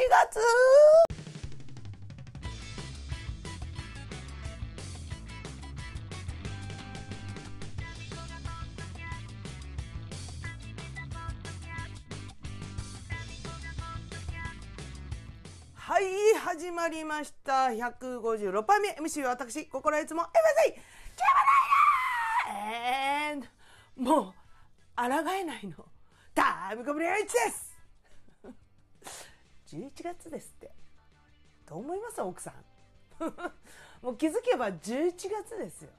月。はい始まりました。156杯目。MC は私心いつも MC キャバライラー。もう抗えないの。タイムコブリアイチです。11月ですって。どう思います奥さん？もう気づけば11月ですよ。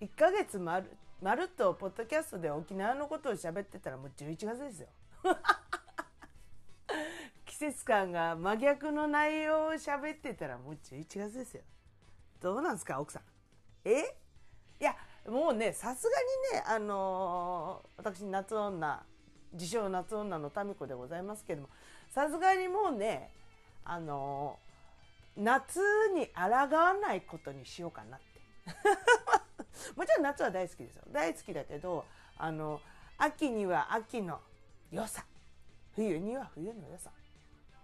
1ヶ月まるまるっとポッドキャストで沖縄のことを喋ってたらもう11月ですよ。季節感が真逆の内容を喋ってたらもう11月ですよ。どうなんですか奥さん？え？いやもうねさすがにねあのー私夏女自称夏女の民子でございますけどもさすがにもうねあの夏に抗わないことにしようかなって。もちろん夏は大好きですよ。大好きだけどあの秋には秋の良さ。冬には冬の良さ。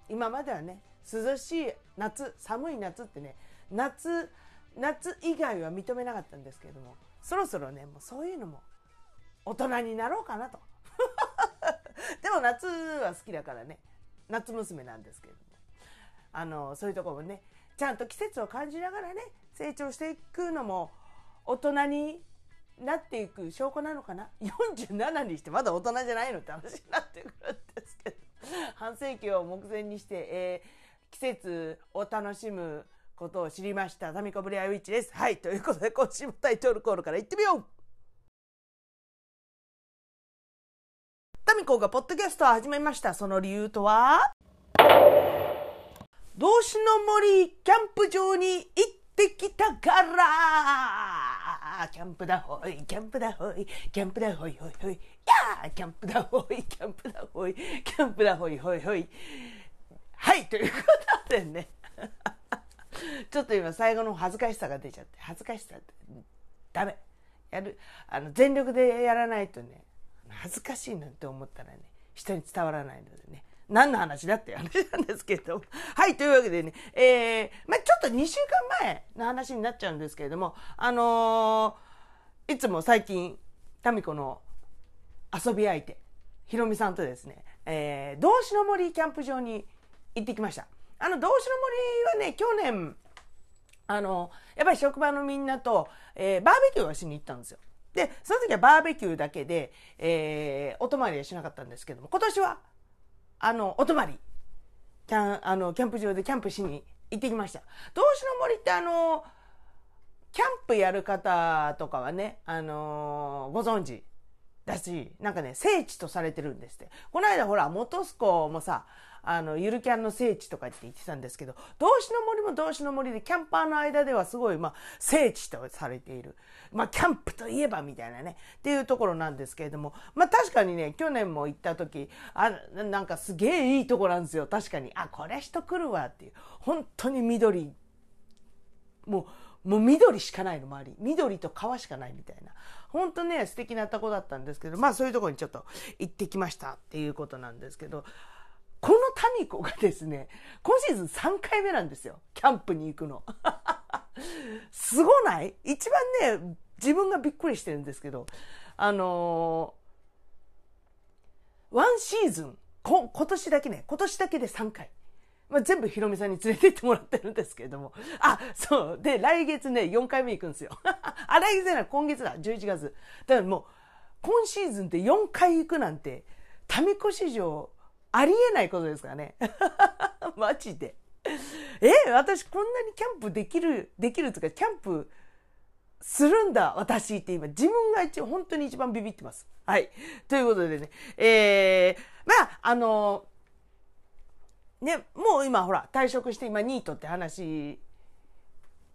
今まではね涼しい夏寒い夏ってね夏夏以外は認めなかったんですけれどもそろそろねもうそういうのも大人になろうかなと。でも夏は好きだからね。夏娘なんですけれども。あのそういうとこもねちゃんと季節を感じながらね成長していくのも大人になっていく証拠なのかな？47にしてまだ大人じゃないのって話になってくるんですけど。半世紀を目前にして、えー季節を楽しむことを知りました。タミコブレアウィッチです。はい。ということで今週もタイトルコールからいってみようミコがポッドキャストを始めました。その理由とは？動詞の森キャンプ場に行ってきたから。キャンプだほいキャンプだほいキャンプだほいほいほい。やーキャンプだほいキャンプだほいキャンプだほいほいほい。はいということでね。ちょっと今最後の恥ずかしさが出ちゃって。恥ずかしさってダメ。やるあの全力でやらないとね。恥ずかしいなんて思ったらね人に伝わらないのでね。何の話だって話なんですけれど。も はいというわけでねえー、まあちょっと2週間前の話になっちゃうんですけれどもあのーいつも最近民子の遊び相手ひろみさんとですね、えー、道志の森キャンプ場に行ってきました。あの道志の森はね去年あのやっぱり職場のみんなと、えーバーベキューをしに行ったんですよ。でその時はバーベキューだけで、えーお泊まりはしなかったんですけども今年はあのお泊まりキャンあのキャンプ場でキャンプしに行ってきました道志の森ってあのキャンプやる方とかはね、あのご存知だし、なんかね、聖地とされてるんですって。この間ほら、元栖湖もさ、あの、ゆるキャンの聖地とかって言ってたんですけど、動詞の森も動詞の森で、キャンパーの間ではすごい、まあ、聖地とされている。まあ、キャンプといえばみたいなね、っていうところなんですけれども、まあ、確かにね、去年も行った時、あ、なんかすげえいいとこなんですよ。確かに。あ、これ人来るわっていう。本当に緑もう、もう緑しかないの、周り。緑と川しかないみたいな。本当ね、素敵なとこだったんですけど、まあそういうところにちょっと行ってきましたっていうことなんですけど、この民子がですね、今シーズン3回目なんですよ。キャンプに行くの。すごない？一番ね、自分がびっくりしてるんですけど、あのーワンシーズン、こ今年だけね、今年だけで3回。まあ、全部ひろみさんに連れて行ってもらってるんですけれども。あ、そう。で、来月ね、4回目行くんですよ。あ、来月じゃない、今月だ、11月。だからもう、今シーズンで4回行くなんて、民子史上、ありえないことですからね。マジで。え、私こんなにキャンプできる、できるとか、キャンプするんだ、私って今、自分が一応本当に一番ビビってます。はい。ということでね、えー、まあ、あのね、もう今ほら退職して今ニートって話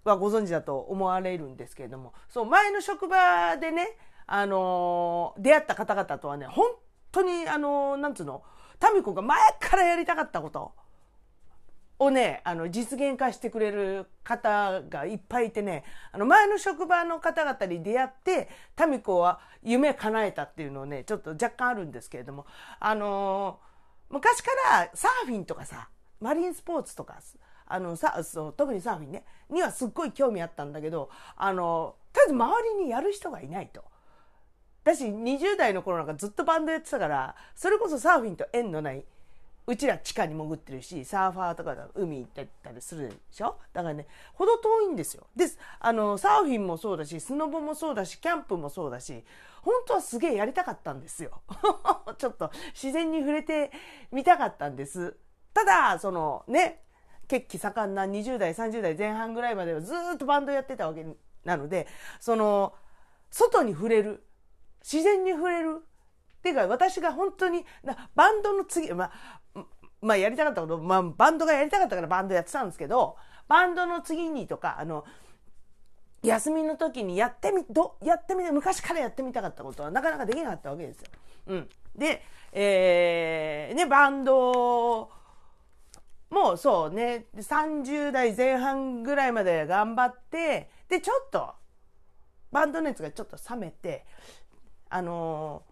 はご存知だと思われるんですけれどもそう前の職場でね、あの出会った方々とはね本当にあのなんつうの？民子が前からやりたかったことをねあの実現化してくれる方がいっぱいいてねあの前の職場の方々に出会って民子は夢叶えたっていうのをねちょっと若干あるんですけれどもあのー昔からサーフィンとかさマリンスポーツとかあのさそう特にサーフィンねにはすっごい興味あったんだけどあのとりあえず周りにやる人がいないと。だし20代の頃なんかずっとバンドやってたからそれこそサーフィンと縁のないうちら地下に潜ってるしサーファーとか海行ったりするでしょ？だからねほど遠いんですよ。であのサーフィンもそうだしスノボもそうだしキャンプもそうだし本当はすげえやりたかったんですよ。ちょっと自然に触れてみたかったんです。ただそのね血気盛んな20代30代前半ぐらいまではずっとバンドやってたわけなのでその外に触れる自然に触れるっていうか私が本当にバンドの次、まあ、まあやりたかったこと、まあバンドがやりたかったからバンドやってたんですけど、バンドの次にとか、あの、休みの時にやってみ、ど、やってみて、昔からやってみたかったことはなかなかできなかったわけですよ。うん。で、えー、ね、バンドもうそうね、30代前半ぐらいまで頑張って、で、ちょっと、バンド熱がちょっと冷めて、あの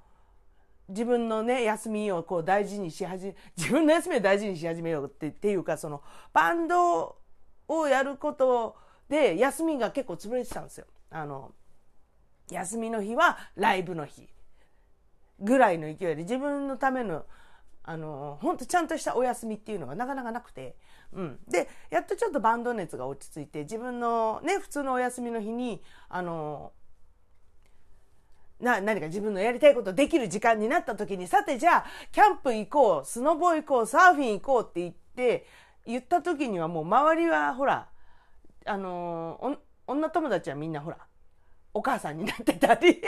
自分のね休みをこう大事にし始め 自分の休みを大事にし始めようってっていうかそのバンドをやることで休みが結構潰れてたんですよ。あの休みの日はライブの日ぐらいの勢いで自分のためのあの本当ちゃんとしたお休みっていうのがなかなかなくて、うん、でやっとちょっとバンド熱が落ち着いて自分のね普通のお休みの日にあのな何か自分のやりたいことできる時間になった時にさてじゃあキャンプ行こうスノボ行こうサーフィン行こうって言って言った時にはもう周りはほらあの女友達はみんなほらお母さんになってたり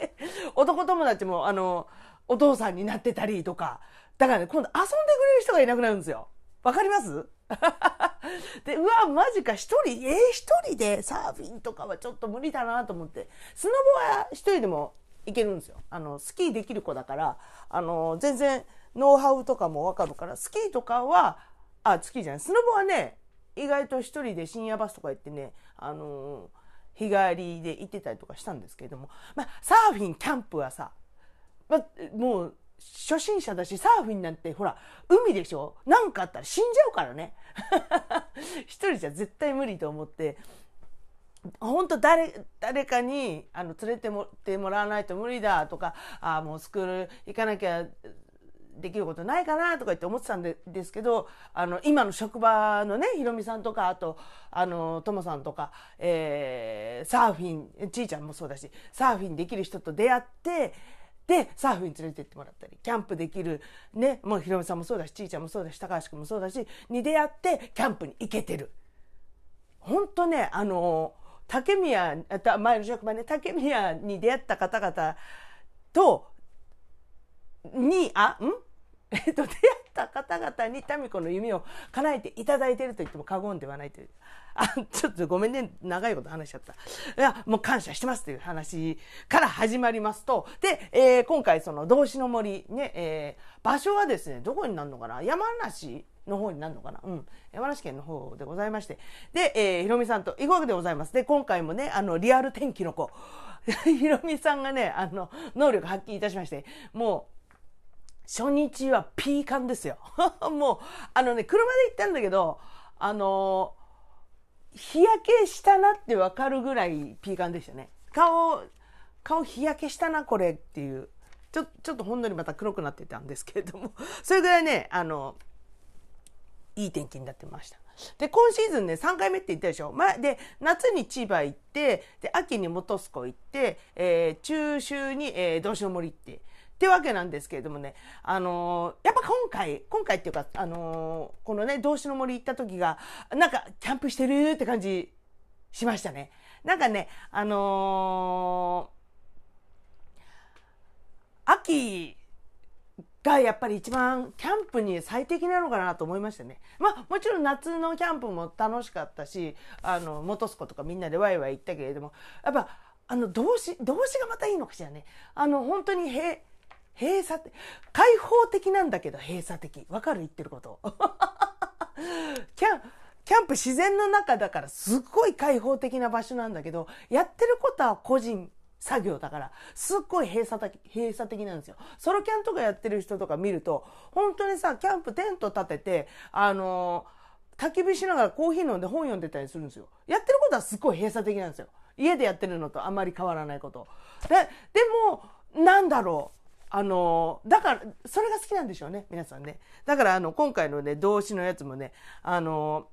男友達もあのお父さんになってたりとか。だからね今度遊んでくれる人がいなくなるんですよ。わかります？で、うわ、マジか、一人、えー、一人でサーフィンとかはちょっと無理だなと思って、スノボは一人でも行けるんですよ。あの、スキーできる子だから、あの、全然ノウハウとかもわかるから、スキーとかは、あ、スキーじゃない、スノボはね、意外と一人で深夜バスとか行ってね、あの日帰りで行ってたりとかしたんですけれども、まあ、サーフィン、キャンプはさ、まあ、もう、初心者だし、サーフィンなんてほら、海でしょ？なんかあったら死んじゃうからね。一人じゃ絶対無理と思って、本当誰、誰かに、あの、連れてもってもらわないと無理だとか、あ、もうスクール行かなきゃできることないかなとか言って思ってたんでですけど、あの、今の職場のね、ひろみさんとか、あと、あの、ともさんとか、えー、サーフィン、ちいちゃんもそうだし、サーフィンできる人と出会って、で、サーフィン連れてってもらったり、キャンプできる、ね、もうひろみさんもそうだし、ちいちゃんもそうだし、高橋君もそうだし、に出会って、キャンプに行けてる。ほんとね、あの、竹宮、前の職場ね、竹宮に出会った方々と、に、あ、ん？えっと、出会った方々に民子の夢を叶えていただいていると言っても過言ではないという。あ、ちょっとごめんね。長いこと話しちゃった。いや、もう感謝してますという話から始まりますと、で、えー、今回その動詞の森ね、えー、場所はですね、どこになるのかな？山梨の方になるのかな？うん。山梨県の方でございまして。で、えー、ひろみさんと行くわけでございます。で、今回もね、あの、リアル天気の子。ひろみさんがね、あの、能力発揮いたしまして、もう、初日はピーカンですよ。もう、あのね、車で行ったんだけど、あの日焼けしたなってわかるぐらいピーカンでしたね。顔、顔日焼けしたな、これっていう。ちょ、ちょっとほんのりまた黒くなってたんですけれども、それぐらいね、あの、いい天気になってました。で、今シーズンね、3回目って言ったでしょ。ま、で、夏に千葉行って、で、秋に本栖湖行って、えー、中秋に、えー、道志の森行って、ってわけなんですけれどもね、あのー、やっぱ今回、今回っていうか、あのー、このね、動詞の森行った時が、なんか、キャンプしてるって感じしましたね。なんかね、あのー、秋がやっぱり一番キャンプに最適なのかなと思いましたね。まあもちろん夏のキャンプも楽しかったし、あの、元栖湖とかみんなでワイワイ行ったけれども、やっぱあの動詞、動詞がまたいいのかしらね。あの、本当に平、閉鎖的、開放的なんだけど閉鎖的。わかる言ってること。キャン、キャンプ自然の中だからすっごい開放的な場所なんだけど、やってることは個人作業だからすっごい閉鎖的閉鎖的なんですよ。ソロキャンとかやってる人とか見ると本当にさキャンプテント立ててあの焚き火しながらコーヒー飲んで本読んでたりするんですよ。やってることはすっごい閉鎖的なんですよ。家でやってるのとあんまり変わらないこと。ででもなんだろう。あのだからそれが好きなんでしょうね皆さんね。だからあの今回のね動詞のやつもねあの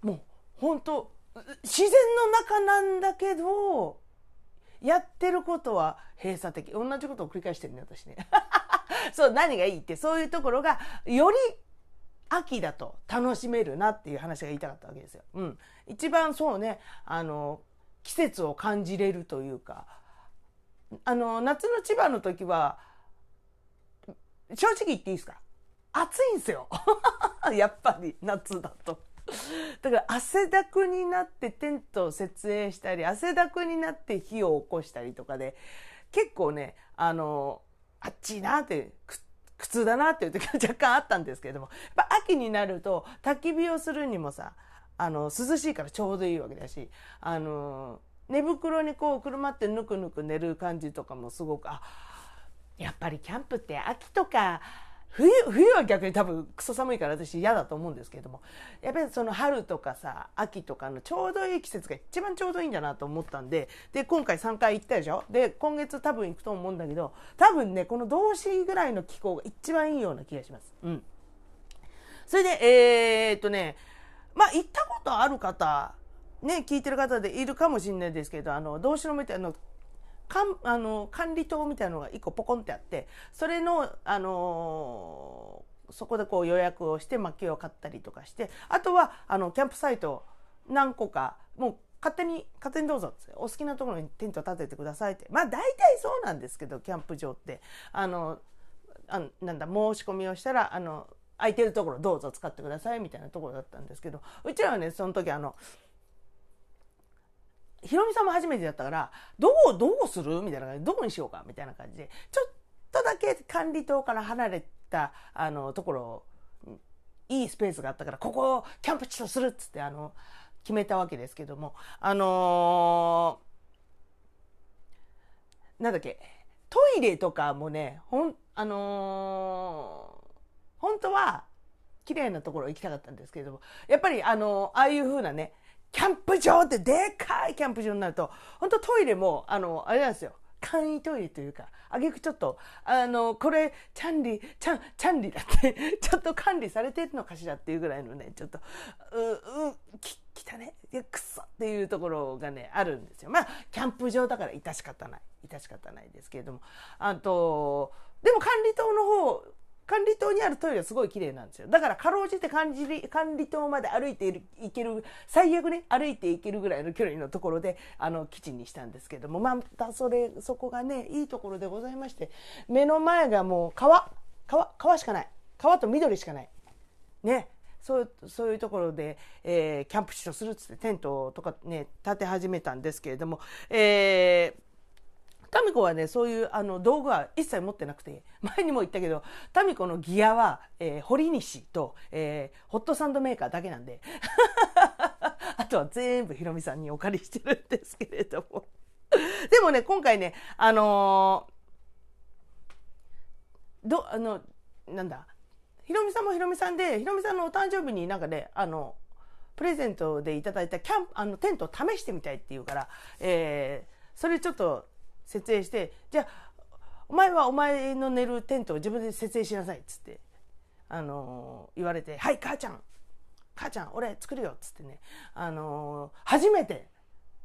もう本当自然の中なんだけどやってることは閉鎖的。同じことを繰り返してるね私ね。そう何がいいってそういうところがより秋だと楽しめるなっていう話が言いたかったわけですよ。うん、一番そうねあの季節を感じれるというかあの夏の千葉の時は正直言っていいですか？暑いんですよ やっぱり夏だと。だから汗だくになってテントを設営したり汗だくになって火を起こしたりとかで結構ねあのあっちいなって苦痛だなっていう時は 若干あったんですけれどもやっぱ秋になると焚き火をするにもさあの涼しいからちょうどいいわけだしあの寝袋にこう車ってぬくぬく寝る感じとかもすごくあやっぱりキャンプって秋とか冬冬は逆に多分クソ寒いから私嫌だと思うんですけれどもやっぱりその春とかさ秋とかのちょうどいい季節が一番ちょうどいいんだなと思ったんでで今回3回行ったでしょ？で今月多分行くと思うんだけど多分ねこの動詞ぐらいの気候が一番いいような気がします。うん、それでえー、っとねまあ行ったことある方ね聞いてる方でいるかもしれないですけどあの動詞のみたいなかんあの管理棟みたいなのが1個ポコンってあってそれの、あのー、そこでこう予約をして薪を買ったりとかしてあとはあのキャンプサイト何個かもう勝手に勝手にどうぞお好きなところにテント立ててくださいって。まあ大体そうなんですけどキャンプ場って。あのあなんだ申し込みをしたらあの空いてるところどうぞ使ってくださいみたいなところだったんですけどうちらはねその時あのひろみさんも初めてだったから、どう、どうする？みたいな感じで、どこにしようか？みたいな感じで、ちょっとだけ管理棟から離れた、あの、ところ、いいスペースがあったから、ここをキャンプ地とするっつって、あの、決めたわけですけども、あのー、なんだっけ、トイレとかもね、ほん、あのー、本当は、綺麗なところ行きたかったんですけれども、やっぱりあの、ああいう風なね、キャンプ場ってでかいキャンプ場になると、本当トイレも、あの、あれなんですよ。簡易トイレというか、あげくちょっと、あの、これ、チャンリ、チャン、チャンリだって、ちょっと管理されてるのかしらっていうぐらいのね、ちょっと、う、う、き、きたね、いや、くそっていうところがね、あるんですよ。まあ、キャンプ場だから致し方ない。致し方ないですけれども。あと、でも管理棟の方、管理棟にあるトイレはすごい綺麗なんですよ。だからかろうじて管理管理棟まで歩いている行ける、最悪ね、歩いて行けるぐらいの距離のところで、あの、基地にしたんですけども、またそれ、そこがね、いいところでございまして、目の前がもう川、川、川しかない。川と緑しかない。ね。そうそういうところで、えー、キャンプ地とするっつってテントとかね建て始めたんですけれども、えータミコはね、そういうあの道具は一切持ってなくて、前にも言ったけど、タミコのギアは、えー、堀西と、えー、ホットサンドメーカーだけなんで、あとは全部ヒロミさんにお借りしてるんですけれども。でもね、今回ね、あのー、ど、あの、なんだ、ヒロミさんもヒロミさんで、ヒロミさんのお誕生日になんかね、あの、プレゼントでいただいたキャン、あの、テントを試してみたいって言うから、えー、それちょっと設営してじゃあお前はお前の寝るテントを自分で設営しなさいっつってあの言われて「はい母ちゃん母ちゃん俺作るよ」っつってねあの初めて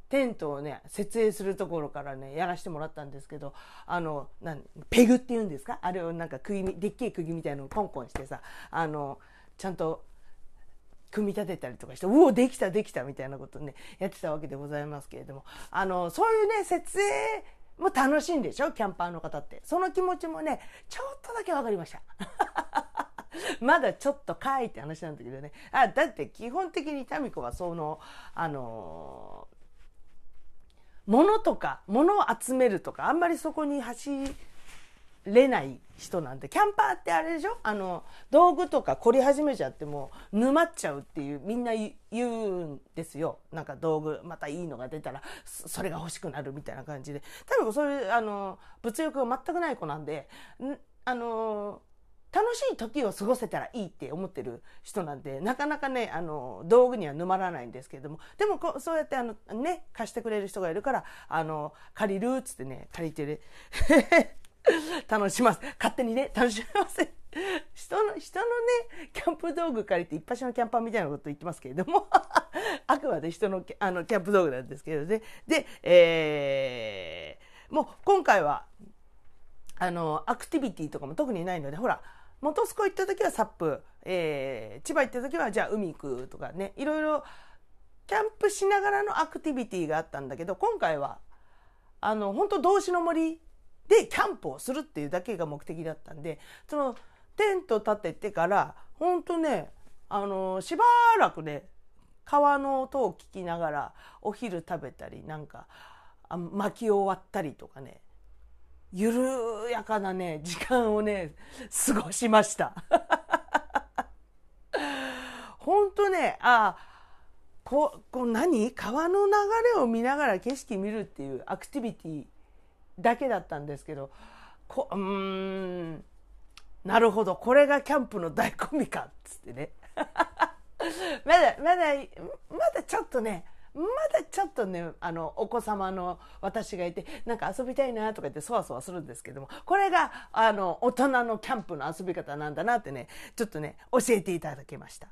テントをね設営するところからねやらせてもらったんですけどあのなんペグっていうんですか？あれをなんか釘でっけえ釘みたいのをコンコンしてさあのちゃんと組み立てたりとかして、うお、できた、できた、みたいなことね、やってたわけでございますけれども、あの、そういうね、設営もう楽しいんでしょ？キャンパーの方って。その気持ちもね、ちょっとだけ分かりました。まだちょっとかいって話なんだけどね。あ、だって基本的に民子はその、あのー、物とか、物を集めるとか、あんまりそこに走れない人なんでキャンパーってあれでしょ？あの道具とか凝り始めちゃってもう沼っちゃうっていうみんな言うんですよ。なんか道具またいいのが出たらそれが欲しくなるみたいな感じで。多分そういうあの物欲が全くない子なんであの楽しい時を過ごせたらいいって思ってる人なんでなかなかねあの道具には沼らないんですけれども。でもこそうやってあのね貸してくれる人がいるからあの借りるっつってね借りてる。楽します勝手にね楽しませ人の人のねキャンプ道具借りて一発のキャンパーみたいなこと言ってますけれども あくまで人のあのキャンプ道具なんですけどね。で、えー、もう今回はあのアクティビティとかも特にないのでほら本栖湖行った時はサップ、えー、千葉行った時はじゃあ海行くとかねいろいろキャンプしながらのアクティビティがあったんだけど今回はあの本当動詞の森でキャンプをするっていうだけが目的だったんでそのテント立ててから本当ねあのしばらくね川の音を聞きながらお昼食べたりなんか薪を割ったりとかね緩やかなね時間をね過ごしました。本当ねあここ何？川の流れを見ながら景色見るっていうアクティビティだけだったんですけどこうんなるほどこれがキャンプの醍醐味かっつってね まだまだまだちょっとねまだちょっとねあのお子様の私がいてなんか遊びたいなとか言ってそわそわするんですけどもこれがあの大人のキャンプの遊び方なんだなってねちょっとね教えていただきました。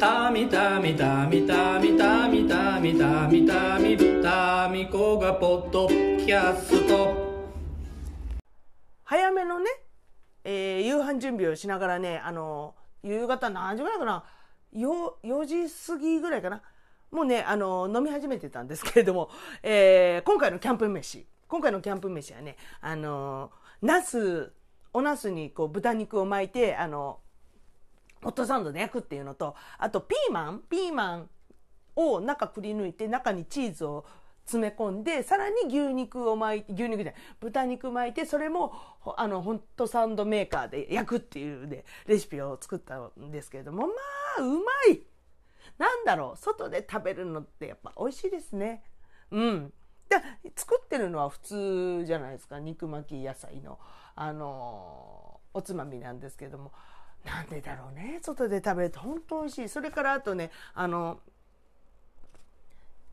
たみたみたみたみたみたみたみたみたみこがポッドキャスト早めのね、えー、夕飯準備をしながらねあの夕方何時ぐらいかな 4, 4時過ぎぐらいかなもうねあの飲み始めてたんですけれども、えー、今回のキャンプ飯今回のキャンプ飯はねあのナスおナスにこう豚肉を巻いてあのホットサンドで焼くっていうのとあとピーマンピーマンを中くり抜いて中にチーズを詰め込んでさらに牛肉を巻いて牛肉じゃない豚肉巻いてそれもあのホットサンドメーカーで焼くっていうねレシピを作ったんですけれどもまあうまい。なんだろう外で食べるのってやっぱ美味しいですね。うん。で作ってるのは普通じゃないですか肉巻き野菜の。あのおつまみなんですけども。なんでだろうね。外で食べると本当美味しい。それからあとねあの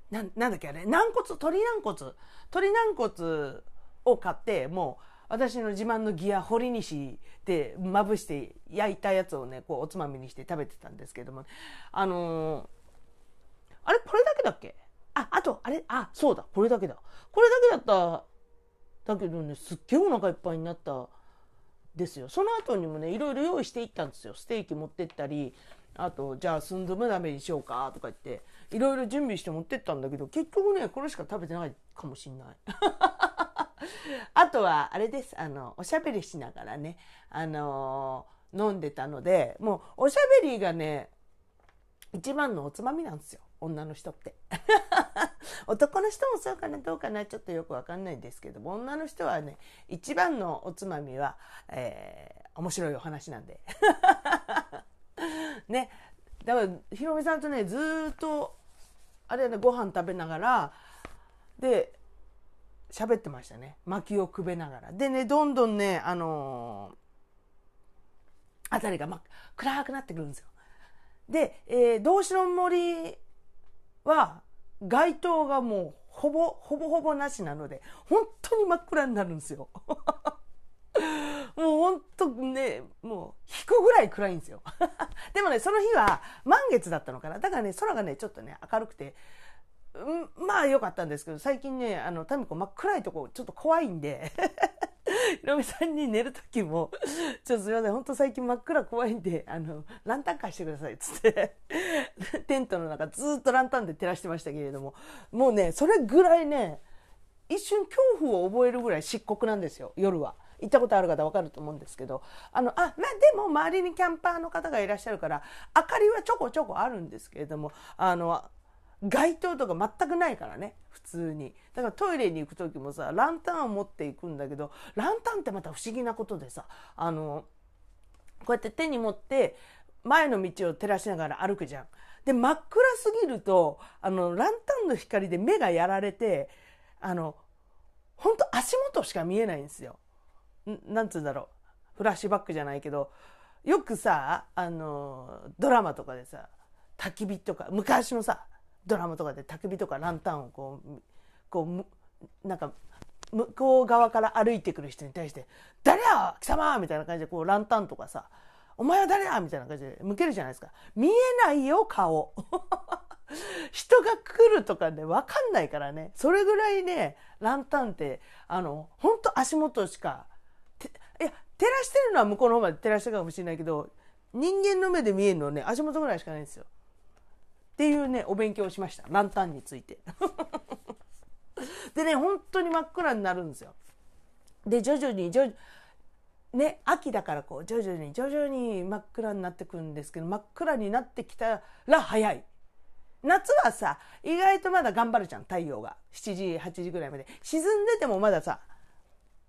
ななんだっけあれ？軟骨？鶏軟骨？鶏軟骨を買ってもう私の自慢のギア堀西でまぶして焼いたやつをねこうおつまみにして食べてたんですけどもあのー、あれ？これだけだっけ？ああとあれ？あそうだ。これだけだ。これだけだっただけどねすっげえお腹いっぱいになった。ですよ。その後にもねいろいろ用意していったんですよ。ステーキ持ってったりあとじゃあスンドゥブ鍋にしようかとか言っていろいろ準備して持ってったんだけど結局ねこれしか食べてないかもしんない。あとはあれです。あのおしゃべりしながらねあの飲んでたのでもうおしゃべりがね一番のおつまみなんですよ。女の人って。男の人もそうかなどうかなちょっとよくわかんないんですけども女の人はね一番のおつまみは、えー、面白いお話なんで。ねだからひろみさんとねずっとあれねご飯食べながらで喋ってましたね。薪をくべながら。でねどんどんねあのー、辺りが、ま、暗くなってくるんですよ。で、えー、動詞の森は街灯がもうほぼほぼほぼなしなので本当に真っ暗になるんですよ もう本当ね、もう引くぐらい暗いんですよ。でもね、その日は満月だったのかな。だからね、空がね、ちょっとね、明るくて、うん、まあ良かったんですけど、最近ね、あの、タミコ真っ暗いとこちょっと怖いんで、ひろみさんに寝る時も、ちょっとすいません、本当最近真っ暗怖いんで、あの、ランタン貸してください、っつって、テントの中ずっとランタンで照らしてましたけれども、もうね、それぐらいね、一瞬恐怖を覚えるぐらい漆黒なんですよ、夜は。行ったことある方分かると思うんですけどあのあまあでも周りにキャンパーの方がいらっしゃるから明かりはちょこちょこあるんですけれどもあの街灯とか全くないからね普通にだからトイレに行く時もさランタンを持っていくんだけどランタンってまた不思議なことでさあのこうやって手に持って前の道を照らしながら歩くじゃん。で真っ暗すぎるとあのランタンの光で目がやられてあの本当足元しか見えないんですよ。なんつうんだろうフラッシュバックじゃないけどよくさあのドラマとかでさ焚き火とか昔のさドラマとかで焚き火とかランタンをこうこうなんか向こう側から歩いてくる人に対して「誰や貴様!」みたいな感じでこうランタンとかさ「お前は誰や!」みたいな感じで向けるじゃないですか見えないよ顔 人が来るとかね分かんないからねそれぐらいねランタンってあの本当足元しかいや照らしてるのは向こうの方まで照らしてるかもしれないけど人間の目で見えるのはね足元ぐらいしかないんですよっていうねお勉強をしました。ランタンについて。でね本当に真っ暗になるんですよ。で徐々に徐々ね秋だからこう徐々に徐々に真っ暗になってくるんですけど真っ暗になってきたら早い。夏はさ意外とまだ頑張るじゃん太陽が。7時8時ぐらいまで。沈んでてもまださ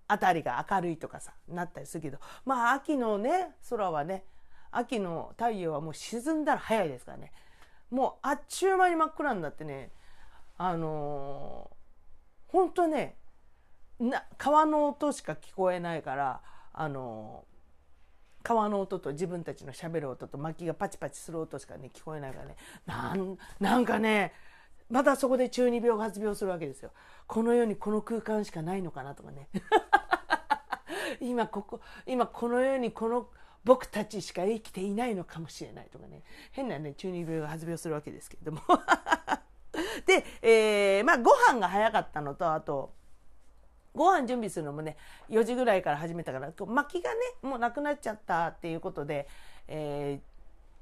辺りが明るいとかさなったりするけど。まあ秋のね空はね秋の太陽はもう沈んだら早いですからね。もうあっちゅう間に真っ暗になってねあのー、ほんとねな川の音しか聞こえないからあのー、川の音と自分たちのしゃべる音と薪がパチパチする音しかね聞こえないからねなんなんかねまたそこで中二病発病するわけですよ。この世にこの空間しかないのかなとかね。今ここ、今この世にこの僕たちしか生きていないのかもしれないとかね。変なね、中二病が発病するわけですけれども。で、えー、まあご飯が早かったのと、あと、ご飯準備するのもね、4時ぐらいから始めたから、薪がね、もうなくなっちゃったっていうことで、え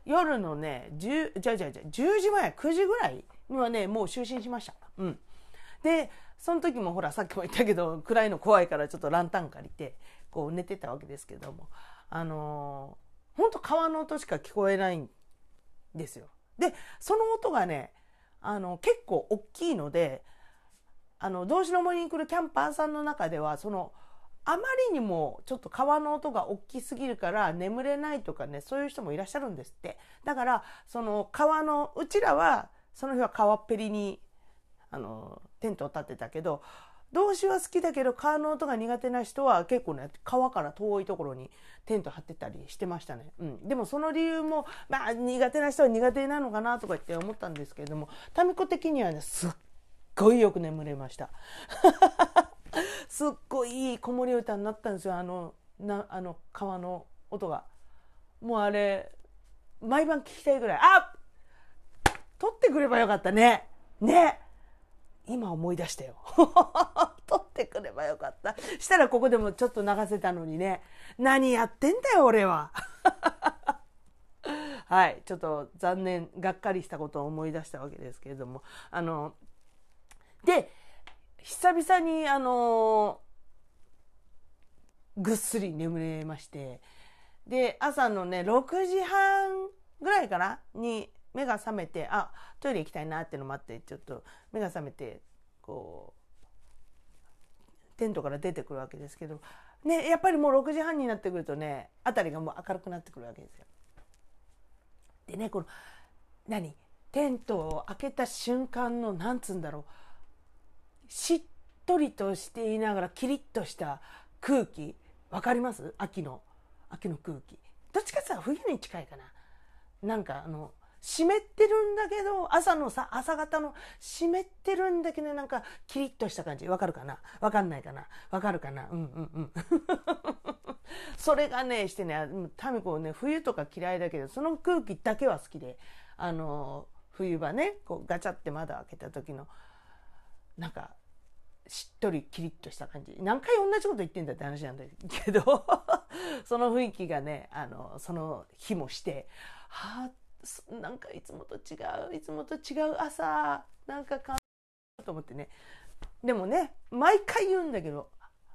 ー、夜のね、10、じゃじゃじゃ、10時前、9時ぐらいにはね、もう就寝しました。うん。で、その時もほら、さっきも言ったけど、暗いの怖いからちょっとランタン借りて、こう寝てたわけですけども、あのー、ほんと川の音しか聞こえないんですよ。で、その音がね、あの、結構大きいので、あの、同志の森に来るキャンパーさんの中では、その、あまりにもちょっと川の音が大きすぎるから眠れないとかね、そういう人もいらっしゃるんですって。だから、その川の、うちらはその日は川っぺりにあのテントを立てたけど動詞は好きだけど川の音が苦手な人は結構ね川から遠いところにテント張ってたりしてましたね、うん、でもその理由もまあ苦手な人は苦手なのかなとか言って思ったんですけれども民子的にはねすっごいよく眠れました。すっごいいい子守歌になったんですよ。あのなあの川の音が。もうあれ毎晩聞きたいぐらい。あ撮ってくればよかったね。ね。今思い出したよ。撮ってくればよかった。したらここでもちょっと流せたのにね。何やってんだよ、俺は。はい。ちょっと残念、がっかりしたことを思い出したわけですけれども。あの、で、久々に、あの、ぐっすり眠れまして。で、朝のね、6時半ぐらいかな？に目が覚めてあトイレ行きたいなってのもあってちょっと目が覚めてこうテントから出てくるわけですけど、ね、やっぱりもう6時半になってくるとね辺りがもう明るくなってくるわけですよ。でねこの何テントを開けた瞬間のなんつうんだろうしっとりとしていながらキリッとした空気わかります？秋の秋の空気。どっちかっていうと冬に近いかな。なんかあの湿ってるんだけど、朝のさ、朝方の湿ってるんだけど、なんかキリッとした感じ。わかるかな？わかんないかな？わかるかな？うんうんうん。それがね、してね、タミコね、冬とか嫌いだけど、その空気だけは好きで、あの、冬場ね、こうガチャって窓開けた時の、なんか、しっとりキリッとした感じ。何回同じこと言ってんだって話なんだけど、その雰囲気がね、あの、その日もして、はあなんかいつもと違ういつもと違う朝なんかかと思ってね。でもね毎回言うんだけど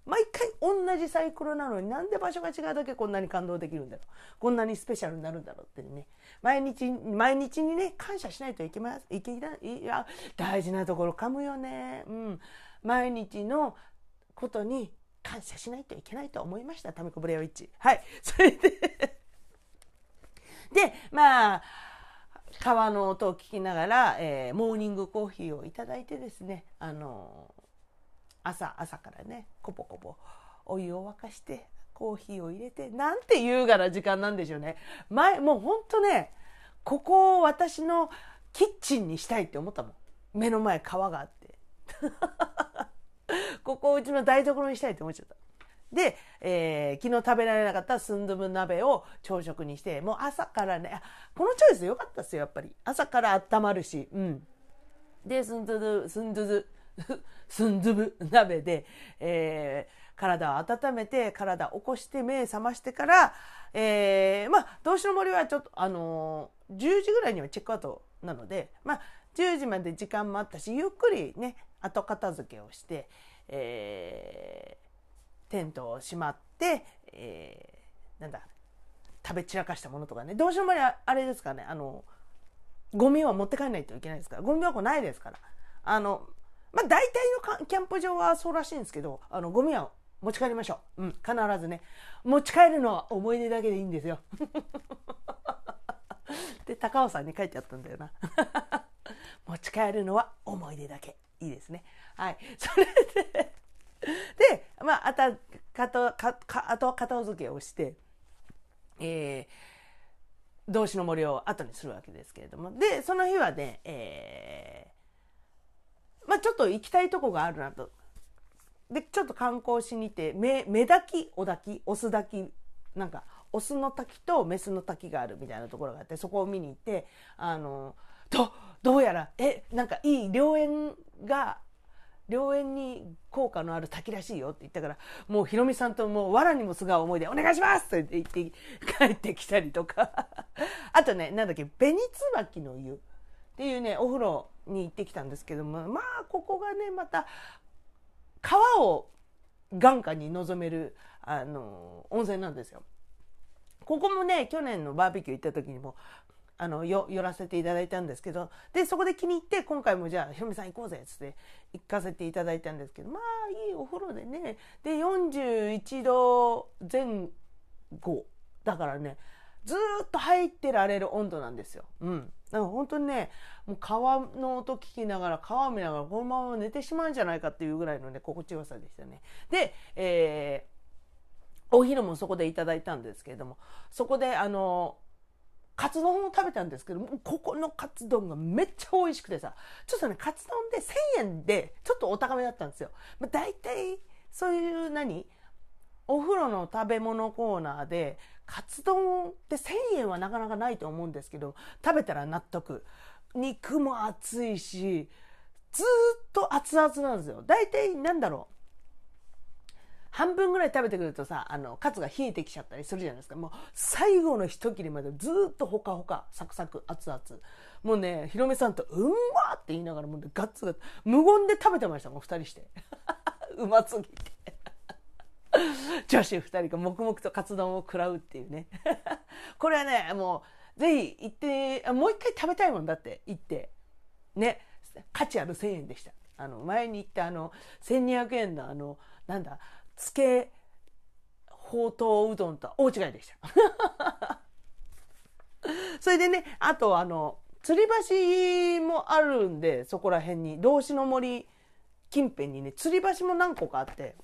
毎回同じサイクルなのになんで場所が違うだけこんなに感動できるんだろう。こんなにスペシャルになるんだろうってね。毎日毎日にね感謝しないといけまいけないいや大事なところかむよね。うん。毎日のことに感謝しないといけないと思いました。タミコブレオイチ。はい。それででまあ川の音を聞きながら、えー、モーニングコーヒーをいただいてですねあの朝朝からねコポコポお湯を沸かしてコーヒーを入れてなんて優雅な時間なんでしょうね。前もうほんとねここを私のキッチンにしたいって思ったもん。目の前川があって。ここをうちの台所にしたいって思っちゃった。で、えー、昨日食べられなかったスンドゥブ鍋を朝食にしてもう朝からねこのチョイス良かったですよやっぱり。朝から温まるしうん。でスンドゥドゥスンドゥドゥ スンドゥブ鍋で、えー、体を温めて体を起こして目覚ましてから、えー、まあ動詞の森はちょっとあのー、10時ぐらいにはチェックアウトなのでまあ10時まで時間もあったしゆっくりね後片付けをして、えー、テントをしまって、えー、なんだ食べ散らかしたものとかねどうしようもあれですかねあのゴミは持って帰らないといけないですからゴミ箱ないですからあのまあ、大体のキャンプ場はそうらしいんですけど、あの、ゴミは持ち帰りましょう。うん、必ずね。持ち帰るのは思い出だけでいいんですよ。で、高尾山に書いてあったんだよな。持ち帰るのは思い出だけ。いいですね。はい。それで で、まあ、あた、かと、か、か、あと片付けをして、えー、動詞の森を後にするわけですけれども。で、その日はね、えー、まあ、ちょっと行きたいとこがあるなと。で、ちょっと観光しに行って、目、目滝、お滝、オス滝、なんか、オスの滝とメスの滝があるみたいなところがあって、そこを見に行って、あの、ど、どうやら、え、なんかいい良縁が、良縁に効果のある滝らしいよって言ったから、もうひろみさんともう藁にもすが思いでお願いしますって言って帰ってきたりとか。あとね、なんだっけ、紅椿の湯っていうね、お風呂に行ってきたんですけどもまあここがねまた川を眼下に望めるあの温泉なんですよ。ここもね去年のバーベキュー行った時にもあの寄らせていただいたんですけどでそこで気に入って今回もじゃあひろみさん行こうぜっつって行かせていただいたんですけどまあいいお風呂でねで41度前後だからねずっと入ってられる温度なんですよ。うん。だから本当にね、もう川の音聞きながら、川を見ながら、このまま寝てしまうんじゃないかっていうぐらいのね、心地よさでしたね。で、えー、お昼もそこでいただいたんですけれども、そこで、あの、カツ丼を食べたんですけどここのカツ丼がめっちゃ美味しくてさ、ちょっとね、カツ丼で1000円で、ちょっとお高めだったんですよ。まあ、大体、そういう何お風呂の食べ物コーナーでカツ丼って1000円はなかなかないと思うんですけど食べたら納得肉も熱いしずっと熱々なんですよ大体なんだろう半分ぐらい食べてくるとさあのカツが冷えてきちゃったりするじゃないですか。もう最後の一切れまでずっとほかほかサクサク熱々。もうねひろめさんと「うんま!」って言いながらもう、ね、ガッツガツ無言で食べてましたもん2人して。うますぎて。女子2人が黙々とカツ丼を食らうっていうね。これはねもうぜひ行ってもう一回食べたいもんだって行って。ね。価値ある1000円でした。あの前に行ったあの1200円のあのなんだつけほうとううどんとは大違いでした。それでねあとあの吊り橋もあるんでそこら辺に道志の森近辺にね吊り橋も何個かあって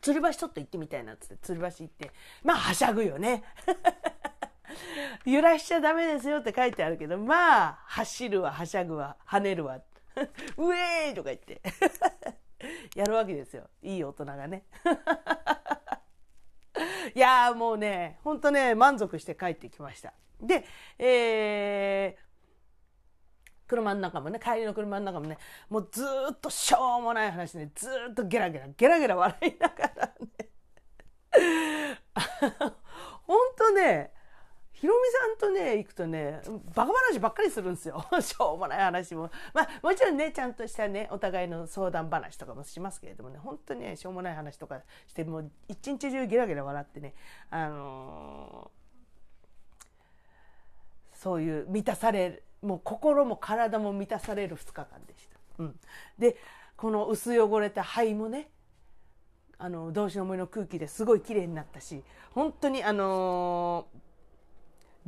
吊り橋ちょっと行ってみたいなっつって吊り橋行ってまあはしゃぐよね。揺らしちゃダメですよって書いてあるけどまあ走るわはしゃぐわ跳ねるわ。うえーとか言って。やるわけですよ。いい大人がね。いやもうねほんとね満足して帰ってきました。でえー車の中もね、帰りの車の中もね、もうずっとしょうもない話で、ずっとゲラゲラ、ゲラゲラ笑いながらね。ほんとね、ひろみさんとね行くとねバカ話ばっかりするんですよ。しょうもない話も。まあもちろんねちゃんとしたねお互いの相談話とかもしますけれどもね本当にねしょうもない話とかしてもう一日中ゲラゲラ笑ってねあのー、そういう満たされるもう心も体も満たされる2日間でした。うん、でこの薄汚れた肺もねあの動詞の思いの空気ですごい綺麗になったし本当にあのー、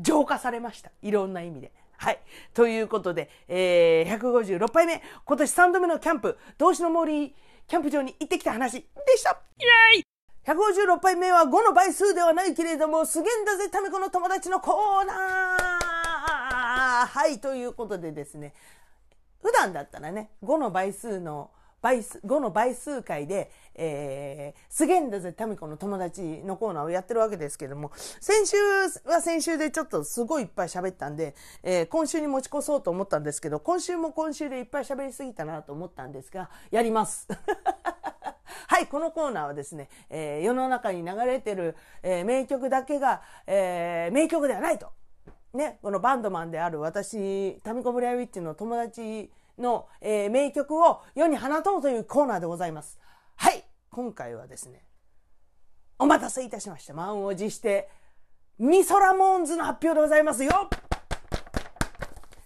浄化されましたいろんな意味で。はい。ということで、えー、156杯目、今年3度目のキャンプ、動詞の森キャンプ場に行ってきた話でした。イェイ156杯目は5の倍数ではないけれども、すげんだぜ、タメコの友達のコーナーはい、ということでですね、普段だったらね、5の倍数の倍数、5の倍数回で、えー、すげえんだぜ、タミコの友達のコーナーをやってるわけですけども、先週は先週でちょっとすごいいっぱい喋ったんで、えー、今週に持ち越そうと思ったんですけど、今週も今週でいっぱい喋りすぎたなと思ったんですが、やります。はい、このコーナーはですね、えー、世の中に流れてる、えー、名曲だけが、えー、名曲ではないと。ね、このバンドマンである私、タミコブレアウィッチの友達の、えー、名曲を世に放とうというコーナーでございます。はい、今回はですね、お待たせいたしました。満を持して、ミソラモンズの発表でございますよ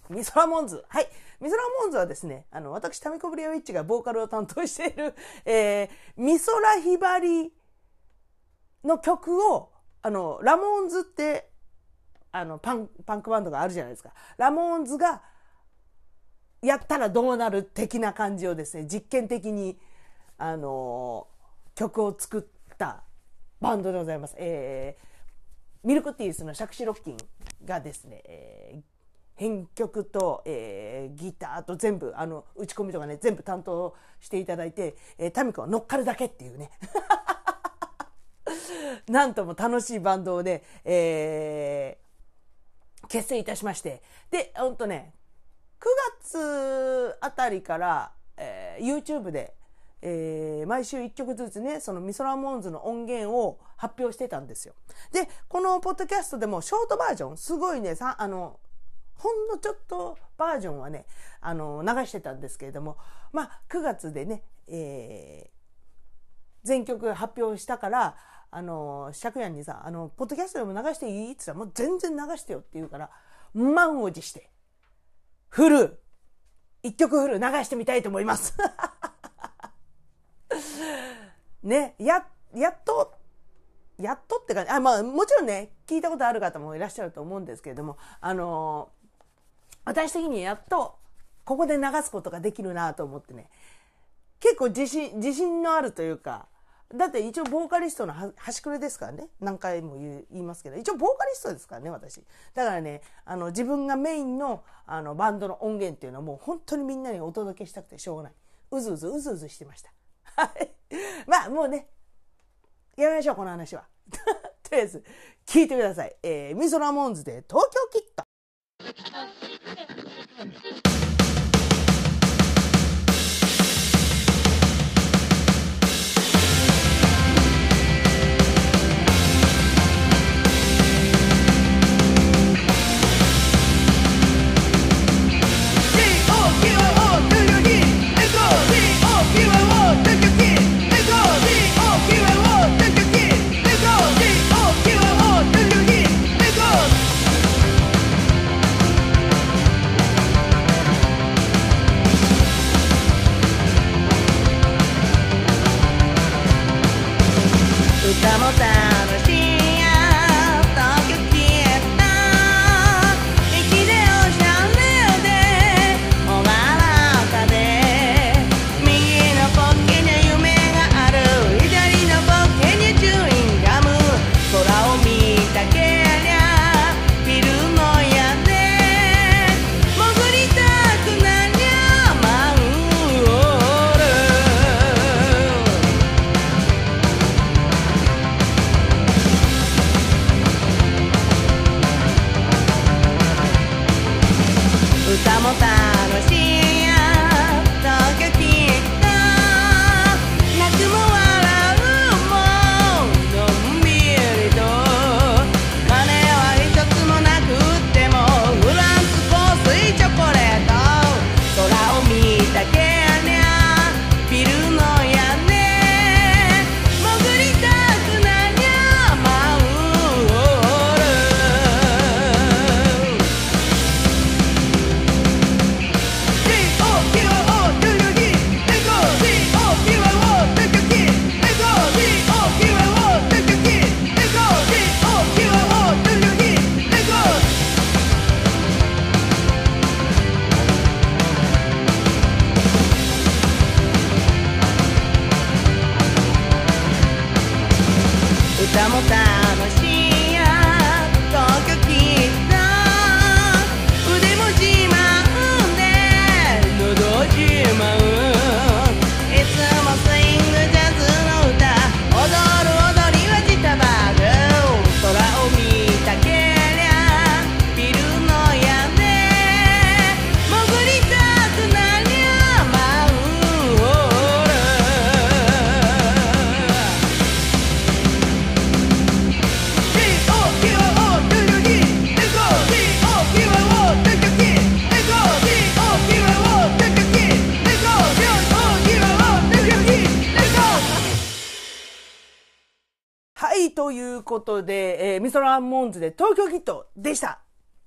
ミソラモンズ。はい。ミソラモンズはですね、あの、私、タミコブリアウィッチがボーカルを担当している、えー、ミソラヒバリの曲を、あの、ラモンズって、あの、パン、パンクバンドがあるじゃないですか。ラモンズが、やったらどうなる的な感じをですね、実験的に、あの、曲を作ったバンドでございます。えー、ミルクティースのシャクシロッキンがですね、えー、編曲と、えー、ギターと全部、あの、打ち込みとかね、全部担当していただいて、えー、タミコは乗っかるだけっていうね。なんとも楽しいバンドをね、えー、結成いたしまして。で、ほんとね、9月あたりから、えー、YouTube で、えー、毎週1曲ずつね、そのミソラモンズの音源を発表してたんですよ。で、このポッドキャストでもショートバージョン、すごいね、さ、あの、ほんのちょっとバージョンはね、あの、流してたんですけれども、まあ、9月でね、えー、全曲発表したから、あの、釈也にさ、あの、ポッドキャストでも流していい？って言ったら、もう全然流してよって言うから、満を持して、フル、一曲フル流してみたいと思います。ね、や、やっと、やっとってか、あ、まあ、もちろんね、聞いたことある方もいらっしゃると思うんですけれども、あのー、私的にやっと、ここで流すことができるなと思ってね、結構自信、自信のあるというか、だって一応ボーカリストの端くれですからね。何回も言いますけど。一応ボーカリストですからね、私。だからね、あの、自分がメインの、あの、バンドの音源っていうのはもう本当にみんなにお届けしたくてしょうがない。うずうず、うずうずしてました。はい。まあ、もうね、やめましょう、この話は。とりあえず、聞いてください。えー、ミソラモンズで東京キット。いということで、えー、ミソランモンズで東京キットでした。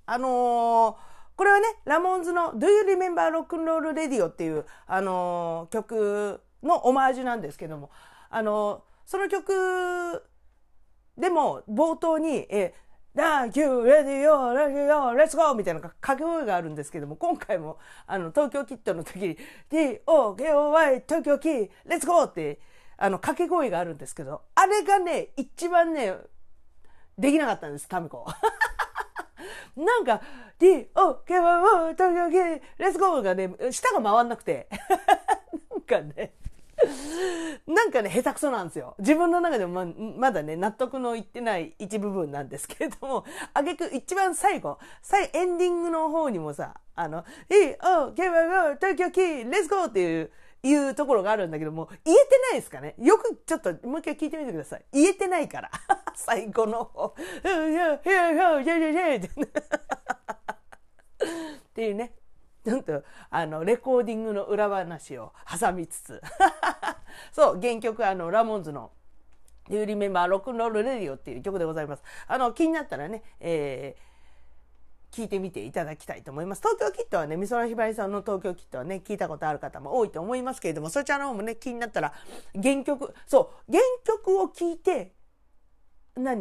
あのー、これはね、ラモンズの Do You Remember Rock and Roll Radio っていう、あのー、曲のオマージュなんですけども、あのその曲でも冒頭に、えー Thank you, radio, radio, let's go! みたいな掛け声があるんですけども、今回も、あの、東京キットの時に、D-O-K-O-Y, 東京キー、let's go! って、あの、掛け声があるんですけど、あれがね、一番ね、できなかったんです、タミコ。なんか、D-O-K-O-Y, 東京キー、let's go! がね、舌が回んなくて。なんかね、なんかね、下手くそなんですよ。自分の中でもままだね、納得のいってない一部分なんですけれども、あげく一番最後、最エンディングの方にもさ、あの、え、お、ゲバゴ、東京キー、レッツゴーっていう、いうところがあるんだけども、言えてないですかね？よくちょっともう一回聞いてみてください。言えてないから。最後の方。っていうね。ちょっとあのレコーディングの裏話を挟みつつ そう原曲あのラモンズの「You Remember ロックンロールレディオ」っていう曲でございます。あの気になったらね、えー、聞いてみていただきたいと思います。東京キットはね、美空ひばりさんの東京キットはね、聞いたことある方も多いと思いますけれども、そちらの方もね、気になったら、原曲、そう、原曲を聞いて、な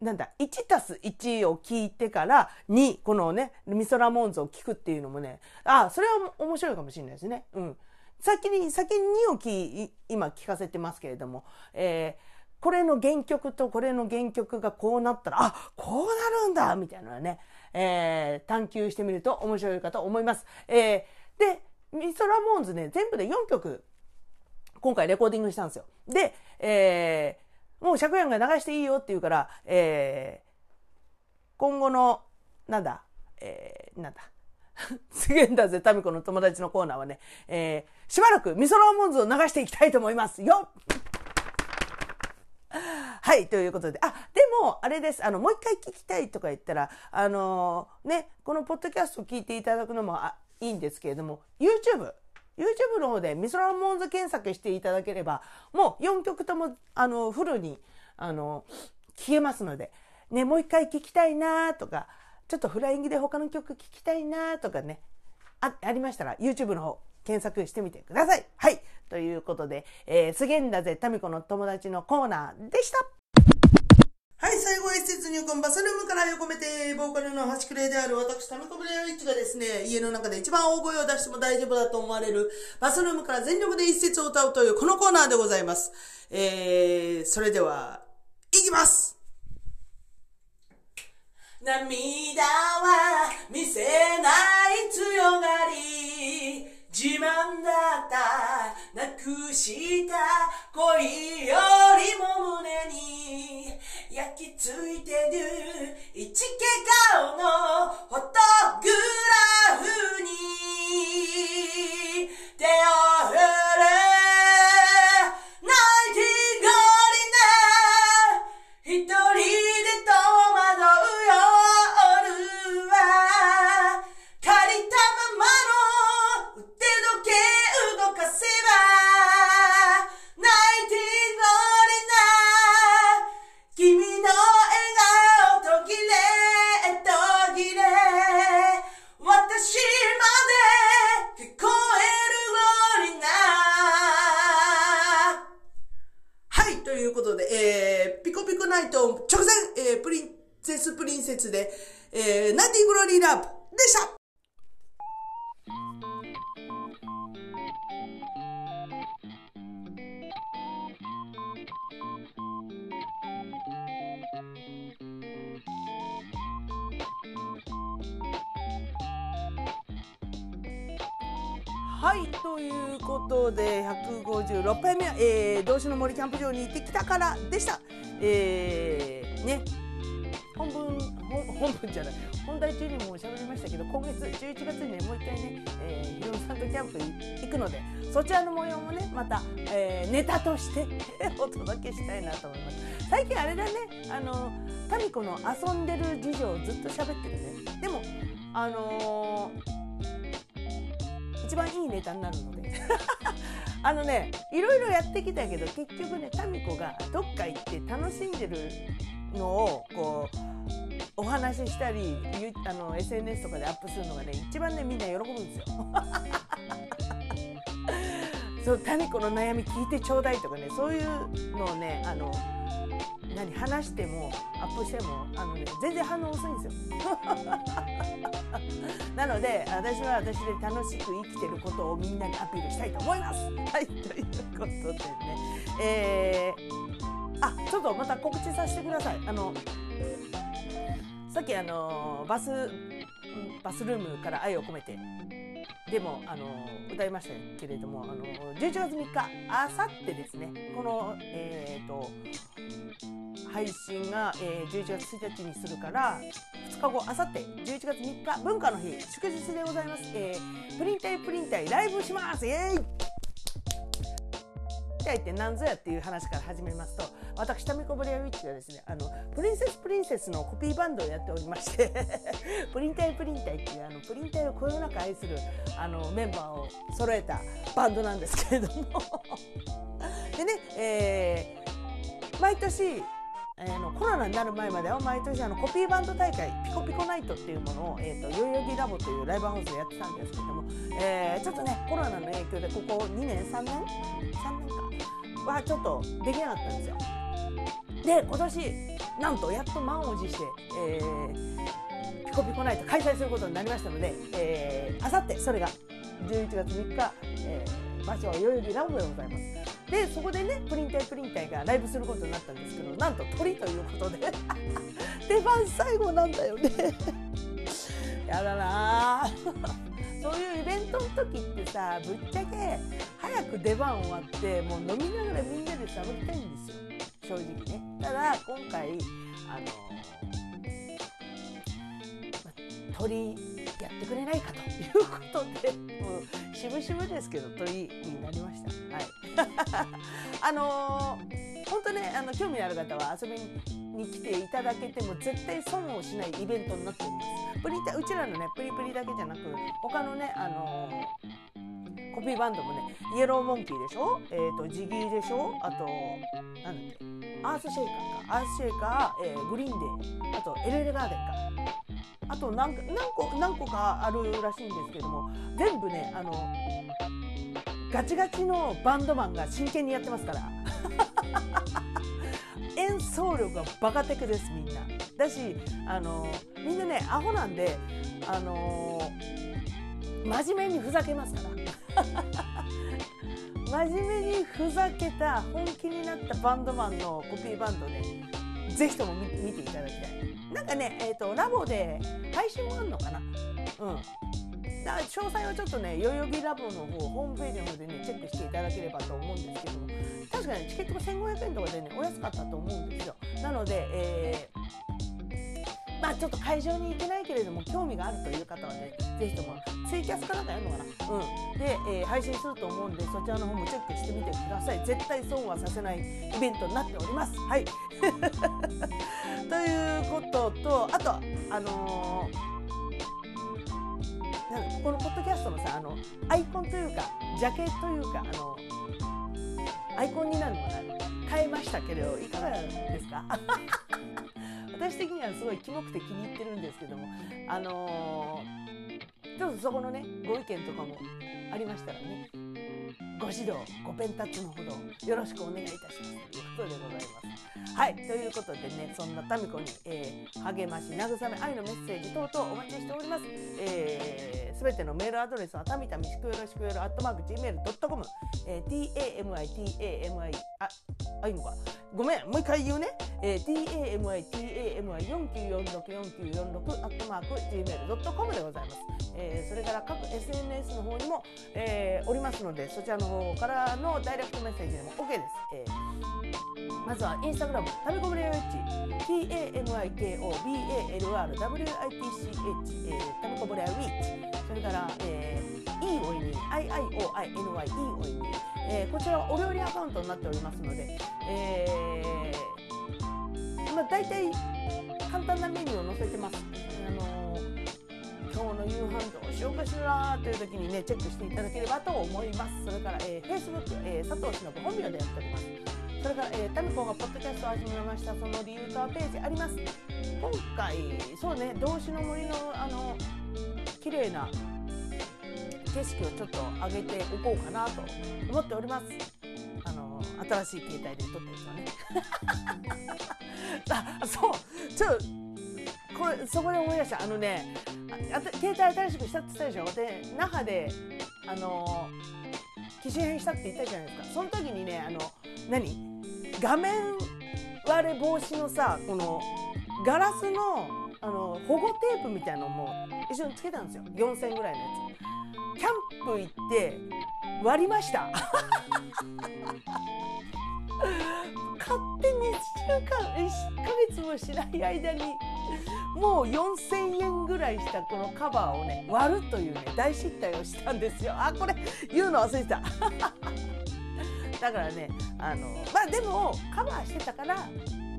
なんだ、1たす1を聞いてから2、このね、ミソラモンズを聞くっていうのもね、あ、それは面白いかもしれないですね。うん。先に、先に2を聞今聞かせてますけれども、えー、これの原曲とこれの原曲がこうなったら、あ、こうなるんだみたいなね、えー、探求してみると面白いかと思います。えー、で、ミソラモンズね、全部で4曲、今回レコーディングしたんですよ。で、えー、もう借家が流していいよって言うから、えー、今後の、なんだ、えー、なんだ、すげえんだぜ、タミコの友達のコーナーはね、えー、しばらくミソローモンズを流していきたいと思いますよ はい、ということで。あ、でも、あれです。あの、もう一回聞きたいとか言ったら、あのー、ね、このポッドキャストを聞いていただくのもあいいんですけれども、YouTube、YouTube の方でミソラモンズ検索していただければ、もう4曲とも、あの、フルに、あの、聞けますので、ね、もう一回聞きたいなとか、ちょっとフライングで他の曲聞きたいなとかね、あ、ありましたら YouTube の方検索してみてください。はい。ということで、えー、すげんだぜ、タミコの友達のコーナーでした。はい、最後は施設入魂バスルームから横めて、ボーカルの端くれである私、タミコブレアリッチがですね、家の中で一番大声を出しても大丈夫だと思われるバスルームから全力で一節を歌うというこのコーナーでございます。えー、それでは、いきます涙は見せない強がり自慢だった。なくした恋よりも胸に焼き付いてる。一毛顔のフォトグラフにセスプリンセスで、えー、ナンディグロリーラブ。でした。はいということで156回目は、えー、同志の森キャンプ場に行ってきたからでした。えー、ね。本文本文じゃない本題中にも喋りましたけど今月11月にねもう一回ね、えー、ヒロさんとキャンプに行くのでそちらの模様もねまた、えー、ネタとしてお届けしたい。なと思い。ます最近あれだねあのタミコの遊んでる事情をずっと喋ってるねでもあのー一番い。い。ネタになるのであのねい。ろい。ろやってきたけど結局ね民子がどっか行って楽しんでるのをこうお話ししたりあの SNS とかでアップするのがね一番ねみんな喜ぶんですよ。そう民子の悩み聞いてちょうだいとかねそういうのをねあの何話してもアップしてもあの、ね、全然反応遅いんですよ。なので私は私で楽しく生きてることをみんなにアピールしたいと思います。はいということでね、えー、あちょっとまた告知させてください。あのさっきあのバスバスルームから愛を込めて。でもあの歌いましたけれどもあの11月3日あさってですね。この、えーと、配信が、えー、11月1日にするから2日後あさって11月3日文化の日祝日でございます、えー、プリン体プリン体ライブします。イエーイ。体って何ぞやっていう話から始めますと私タミコブレアウィッチがですねあのプリンセスプリンセスのコピーバンドをやっておりまして プリン体プリン体っていうあのプリン体をこよなく愛するあのメンバーを揃えたバンドなんですけれども。でね、えー、毎年えー、のコロナになる前までは毎年あのコピーバンド大会ピコピコナイトっていうものを、えーと、と代々木ラボというライブハウスでやってたんですけども、えー、ちょっとねコロナの影響でここ2年3年？3年か。はちょっとできなかったんですよ。で今年なんとやっと満を持して、えー、ピコピコナイト開催することになりましたので、えー、あさってそれが11月3日、えー、場所は代々木ラボでございます。でそこでねプリン体プリン体がライブすることになったんですけどなんと鳥ということで 出番最後なんだよね。やだなそういうイベントの時ってさぶっちゃけ早く出番終わってもう飲みながらみんなで喋りたいんですよ。正直ね。ただ今回あの、ま、鳥やってくれないかということでもう渋々ですけど鳥になりました。はい。あの、本当ねあの興味ある方は遊びに来ていただけても絶対損をしないイベントになっております。プリタうちらのねプリプリだけじゃなく他のねあの、コピーバンドもねイエローモンキーでしょ？えっ、ー、とジギーでしょ？あとなんだっけ？アースシェイカーか。アースシェイカー、えー、グリーンデーあとエルエルガーデンか。あと何何個何個かあるらしいんですけども全部ねあのガチガチのバンドマンが真剣にやってますから。演奏力がバカテクですみんな。だしあのみんなねアホなんであの真面目にふざけますから。真面目にふざけた本気になったバンドマンのコピーバンドでぜひとも見ていただきたい。なんかね、えーと、ラボで配信もあるのかな？うん。だ詳細はちょっとね代々木ラボの方ホームページの方でねチェックしていただければと思うんですけども。確かにチケットが1500円とかでねお安かったと思うんですよ。なので、えー、まあちょっと会場に行けないけれども興味があるという方はねぜひともツイキャスかなんかやるのかな。うん。で、えー、配信すると思うんでそちらの方もチェックしてみてください。絶対損はさせないイベントになっております。はい。ということとあとあのーなんかこのポッドキャストのさあのアイコンというかジャケというかあのアイコンになるのが変えましたけどいかがですか？私的にはすごいキモくて気に入ってるんですけどもあのー、ちょっとそこのねご意見とかもありましたらねご指導ご鞭達のほどよろしくお願いいたしますということでございます。はいということでねそんな民子に、えー、励まし慰め愛のメッセージ等々お待ちしております。えー、全てのメールアドレスはたみたみしくよろしくよろアットマーク gmail.com、えー、tamI tamI ああいいのかごめんもう一回言うね、えー、tamI tamI49464946 アットマーク gmail.com でございます。えー、それから各 SNS の方にも、えー、おりますのでそちらの方からのダイレクトメッセージでも OK です。えー、まずはインスタグラムタミコブレアウィッチ TAMIKOBALRWITCH、えー、タミコブレアウィッチそれから、えー、いいおいに IIOINY いいおいに、えー、こちらはお料理アカウントになっておりますので、えー、まあ大体簡単なメニューを載せてます。あのー今日の夕飯どうしようかしらという時にねチェックしていただければと思います。それから、えー、Facebook、えー、佐藤氏の本名でやっております。それから、えー、タミコがポッドキャストを始めました。その理由とはページあります。今回そうね動詞の森のあの綺麗な景色をちょっと上げておこうかなと思っております。あの新しい携帯で撮ったやつはね。あそう。ちょこれそこで思い出した。あのねあ携帯新しくしたって言ったでしょ。で那覇であの機種変したって言ったじゃないですか。その時にねあの何？画面割れ防止のさこのガラスのあの保護テープみたいなのも一緒につけたんですよ。4000円ぐらいのやつ。キャンプ行って割りました。勝手に1週間1ヶ月もしない間にもう4000円ぐらいしたこのカバーをね割るというね大失態をしたんですよ。あこれ言うの忘れてた。だからねあのまあでもカバーしてたから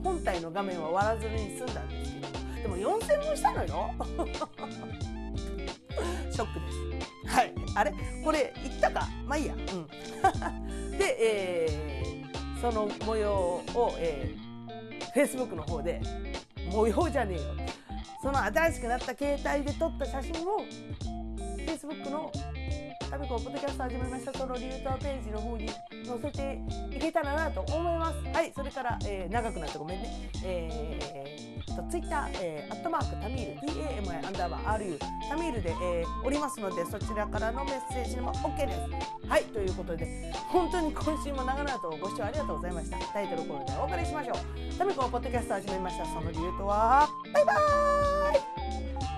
本体の画面は割らずに済んだんですけどでも4000もしたのよ。ショックです。はい。あれ？これ言ったか？まあいいや。うん。で、えー、その模様を、えー、Facebook の方で模様じゃねえよ。その新しくなった携帯で撮った写真を Facebook のタミコポッドキャスト始めましたその理由とページの方に載せていけたらなと思いますはいそれから、えー、長くなってごめんねえー、とツイッター、えー、アットマークタミール TAMI アンダーバー RU タミールで、えー、おりますのでそちらからのメッセージも OK ですはいということで本当に今週も長々とご視聴ありがとうございました。タイトルコールでお別れしましょうタミコポッドキャスト始めました。その理由とは？バイバーイ。